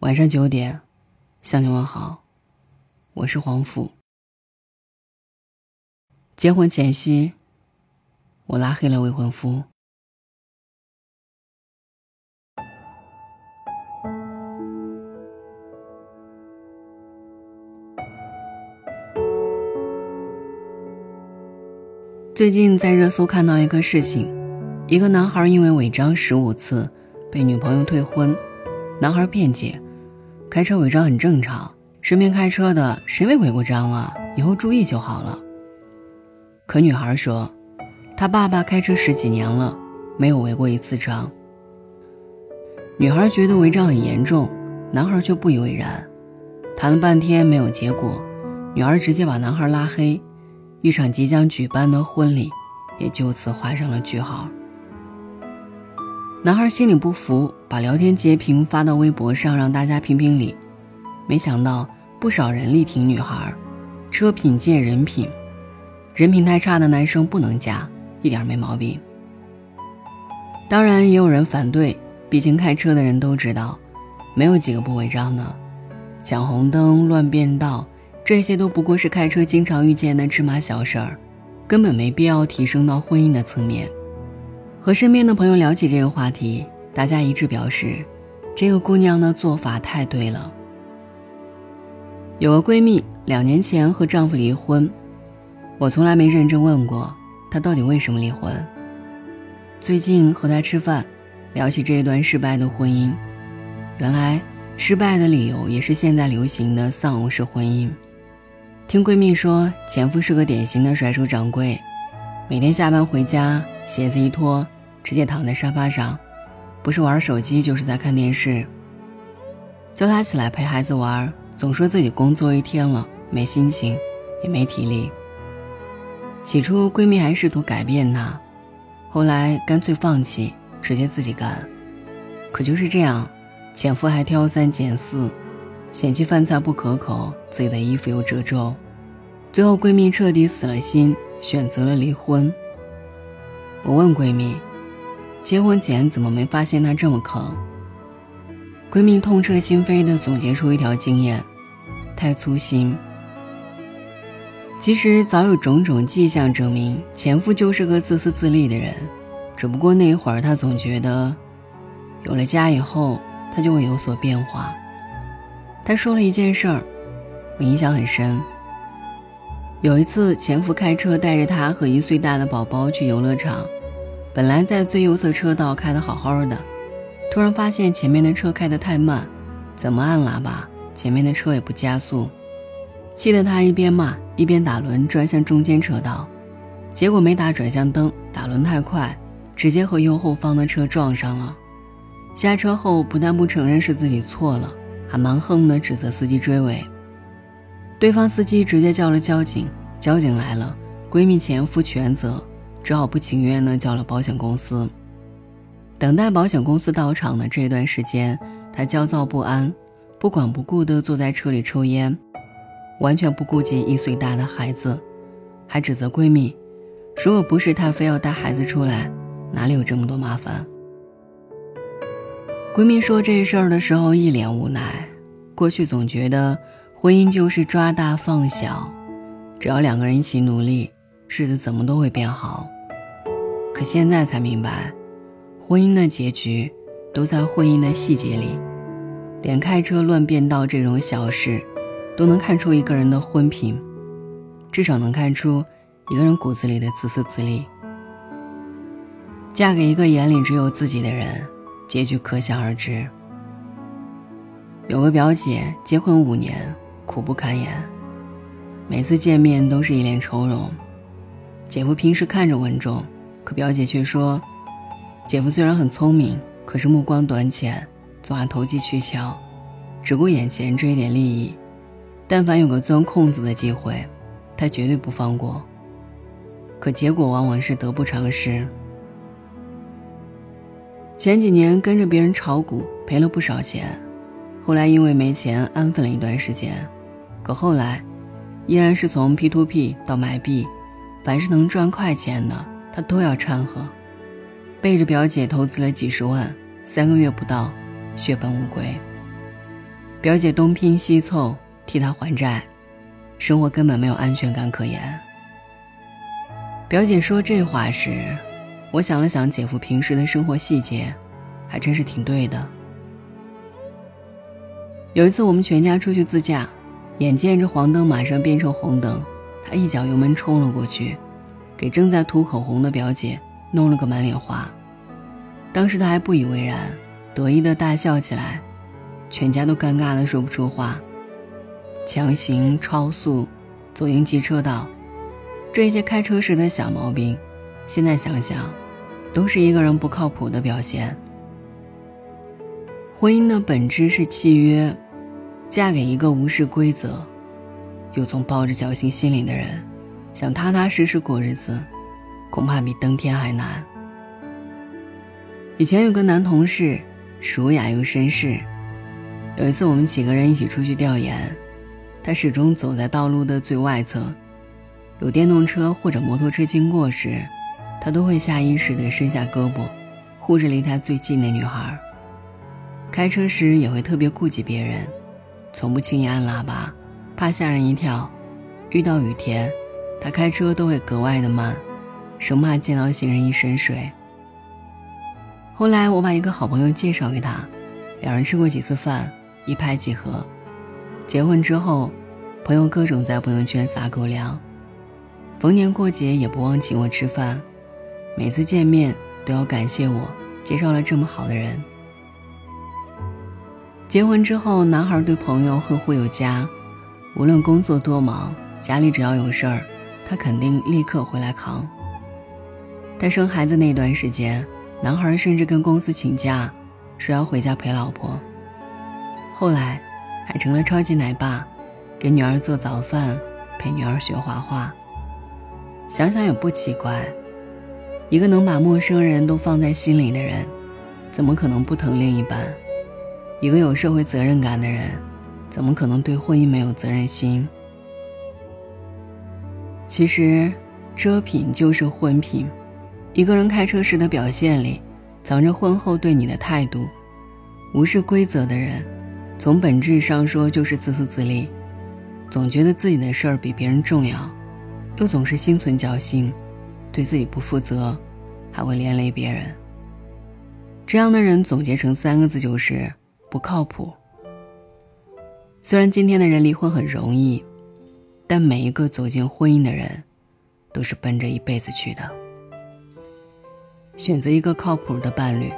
晚上九点，向你问好，我是黄甫。结婚前夕，我拉黑了未婚夫。最近在热搜看到一个事情，一个男孩因为违章十五次，被女朋友退婚。男孩辩解，开车违章很正常，身边开车的谁没违过章啊？以后注意就好了。可女孩说，她爸爸开车十几年了，没有违过一次章。女孩觉得违章很严重，男孩却不以为然。谈了半天没有结果，女孩直接把男孩拉黑。一场即将举办的婚礼，也就此画上了句号。男孩心里不服，把聊天截屏发到微博上，让大家评评理。没想到不少人力挺女孩，车品见人品，人品太差的男生不能嫁，一点没毛病。当然也有人反对，毕竟开车的人都知道，没有几个不违章的，抢红灯、乱变道。这些都不过是开车经常遇见的芝麻小事儿，根本没必要提升到婚姻的层面。和身边的朋友聊起这个话题，大家一致表示，这个姑娘的做法太对了。有个闺蜜两年前和丈夫离婚，我从来没认真问过她到底为什么离婚。最近和她吃饭，聊起这一段失败的婚姻，原来失败的理由也是现在流行的丧偶式婚姻。听闺蜜说，前夫是个典型的甩手掌柜，每天下班回家，鞋子一脱，直接躺在沙发上，不是玩手机就是在看电视。叫她起来陪孩子玩，总说自己工作一天了，没心情，也没体力。起初闺蜜还试图改变她，后来干脆放弃，直接自己干。可就是这样，前夫还挑三拣四。嫌弃饭菜不可口，自己的衣服又褶皱，最后闺蜜彻底死了心，选择了离婚。我问闺蜜，结婚前怎么没发现他这么坑？闺蜜痛彻心扉地总结出一条经验：太粗心。其实早有种种迹象证明，前夫就是个自私自利的人，只不过那一会儿他总觉得，有了家以后，他就会有所变化。他说了一件事儿，我印象很深。有一次，前夫开车带着他和一岁大的宝宝去游乐场，本来在最右侧车道开得好好的，突然发现前面的车开得太慢，怎么按喇叭，前面的车也不加速，气得他一边骂一边打轮转向中间车道，结果没打转向灯，打轮太快，直接和右后方的车撞上了。下车后不但不承认是自己错了。还蛮横的，指责司机追尾。对方司机直接叫了交警，交警来了，闺蜜前夫全责，只好不情愿的叫了保险公司。等待保险公司到场的这段时间，她焦躁不安，不管不顾的坐在车里抽烟，完全不顾及一岁大的孩子，还指责闺蜜，如果不是她非要带孩子出来，哪里有这么多麻烦？闺蜜说这事儿的时候一脸无奈。过去总觉得婚姻就是抓大放小，只要两个人一起努力，日子怎么都会变好。可现在才明白，婚姻的结局都在婚姻的细节里。连开车乱变道这种小事，都能看出一个人的婚品，至少能看出一个人骨子里的自私自利。嫁给一个眼里只有自己的人。结局可想而知。有个表姐结婚五年，苦不堪言，每次见面都是一脸愁容。姐夫平时看着稳重，可表姐却说，姐夫虽然很聪明，可是目光短浅，总爱投机取巧，只顾眼前这一点利益。但凡有个钻空子的机会，他绝对不放过。可结果往往是得不偿失。前几年跟着别人炒股赔了不少钱，后来因为没钱安分了一段时间，可后来，依然是从 P to P 到买币，凡是能赚快钱的他都要掺和，背着表姐投资了几十万，三个月不到，血本无归。表姐东拼西凑替他还债，生活根本没有安全感可言。表姐说这话时，我想了想姐夫平时的生活细节，还真是挺对的。有一次我们全家出去自驾，眼见着黄灯马上变成红灯，他一脚油门冲了过去，给正在涂口红的表姐弄了个满脸花。当时他还不以为然，得意的大笑起来，全家都尴尬的说不出话。强行超速，左应急车道。这些开车时的小毛病，现在想想，都是一个人不靠谱的表现。婚姻的本质是契约，嫁给一个无视规则，又总抱着侥幸心理的人，想踏踏实实过日子，恐怕比登天还难。以前有个男同事，儒雅又绅士。有一次我们几个人一起出去调研，他始终走在道路的最外侧。有电动车或者摩托车经过时，他都会下意识地伸下胳膊，护着离他最近的女孩。开车时也会特别顾及别人，从不轻易按喇叭，怕吓人一跳。遇到雨天，他开车都会格外的慢，生怕溅到行人一身水。后来我把一个好朋友介绍给他，两人吃过几次饭，一拍即合。结婚之后，朋友各种在朋友圈撒狗粮。逢年过节也不忘请我吃饭，每次见面都要感谢我介绍了这么好的人。结婚之后，男孩对朋友呵护有加，无论工作多忙，家里只要有事儿，他肯定立刻回来扛。但生孩子那段时间，男孩甚至跟公司请假，说要回家陪老婆。后来，还成了超级奶爸，给女儿做早饭，陪女儿学画画。想想也不奇怪，一个能把陌生人都放在心里的人，怎么可能不疼另一半？一个有社会责任感的人，怎么可能对婚姻没有责任心？其实，遮品就是婚品。一个人开车时的表现里，藏着婚后对你的态度。无视规则的人，从本质上说就是自私自利，总觉得自己的事儿比别人重要。又总是心存侥幸，对自己不负责，还会连累别人。这样的人总结成三个字就是不靠谱。虽然今天的人离婚很容易，但每一个走进婚姻的人，都是奔着一辈子去的。选择一个靠谱的伴侣，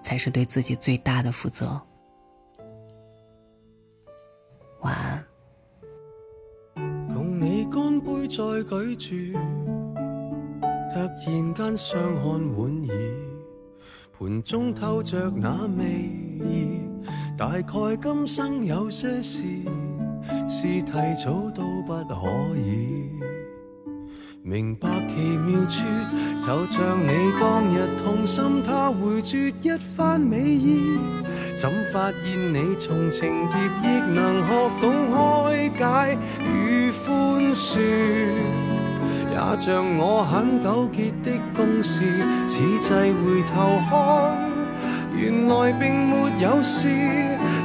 才是对自己最大的负责。晚安。再举住，突然间相看莞尔，盘中透着那味意。大概今生有些事，是提早都不可以。明白奇妙处，就像你当日痛心，他回绝一番美意。怎发现你从情劫亦能学懂开解与宽恕？也像我很纠结的公事，此际回头看，原来并没有事。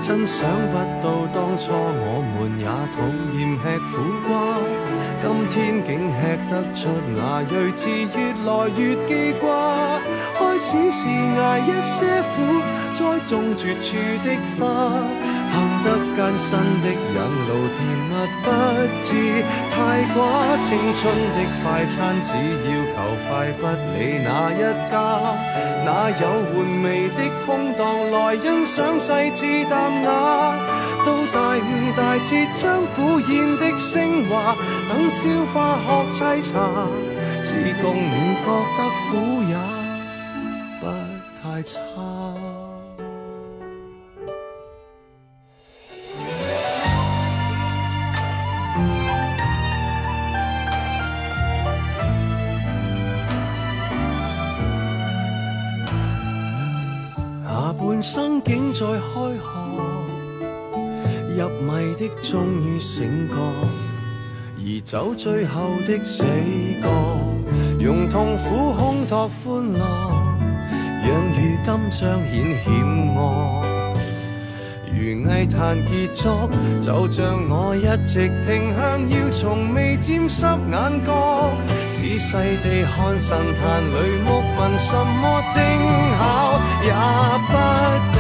真想不到当初我们也讨厌吃苦瓜，今天竟吃得出那睿智，越来越记挂。开始是挨一些苦，栽种绝处的花。行得艰辛的引路，甜蜜不知太寡。青春的快餐，只要求快，不理哪一家。哪有玩味的空档来欣赏细致淡雅？到大悟大彻，将苦咽的升华，等消化学沏茶，只供你觉得苦也不太差。生竟在开学，入迷的终于醒觉，而走最后的死角，用痛苦烘托欢乐，让如今彰显险恶。如艺坛杰作，就像我一直停向，要从未沾湿眼角。仔细地看神坛里木纹，什么精巧也不觉，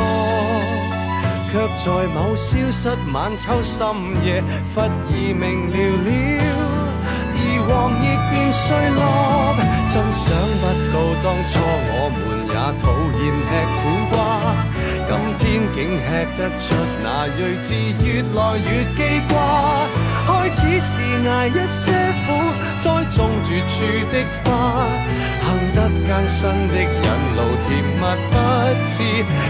却在某消失晚秋深夜，忽而明了了。而黄叶便碎落，真想不到当初我们也讨厌吃苦瓜，今天竟吃得出那睿智，越来越记挂。开始是挨一些苦，栽种绝处的花，行得艰辛的引路，甜蜜不知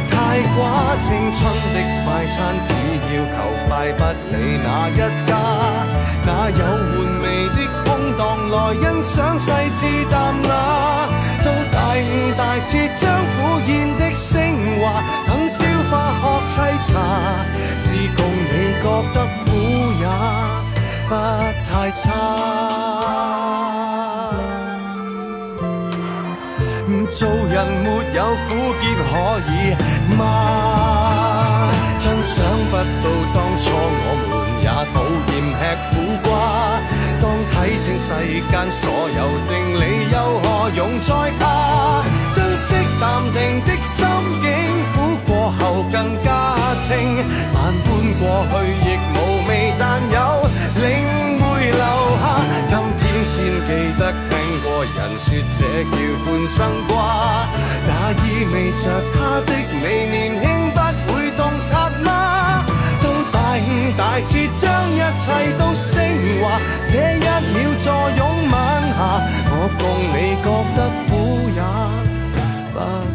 太寡。青春的快餐，只要求快，不理哪一家，哪有玩味的？荡来欣赏细致淡雅，到大悟大彻将苦咽的升华，等消化喝凄茶，只共你觉得不太差。做人没有苦涩可以吗？真想不到当初我们也讨厌吃苦瓜。清世间所有定理，又何用再怕？珍惜淡定的心境，苦过后更加清。万般过去亦无味，但有领会留下。今天先记得听过人说，这叫半生瓜。那意味着他的美年轻再次将一切都升华，这一秒坐拥晚霞，我共你觉得苦也罢。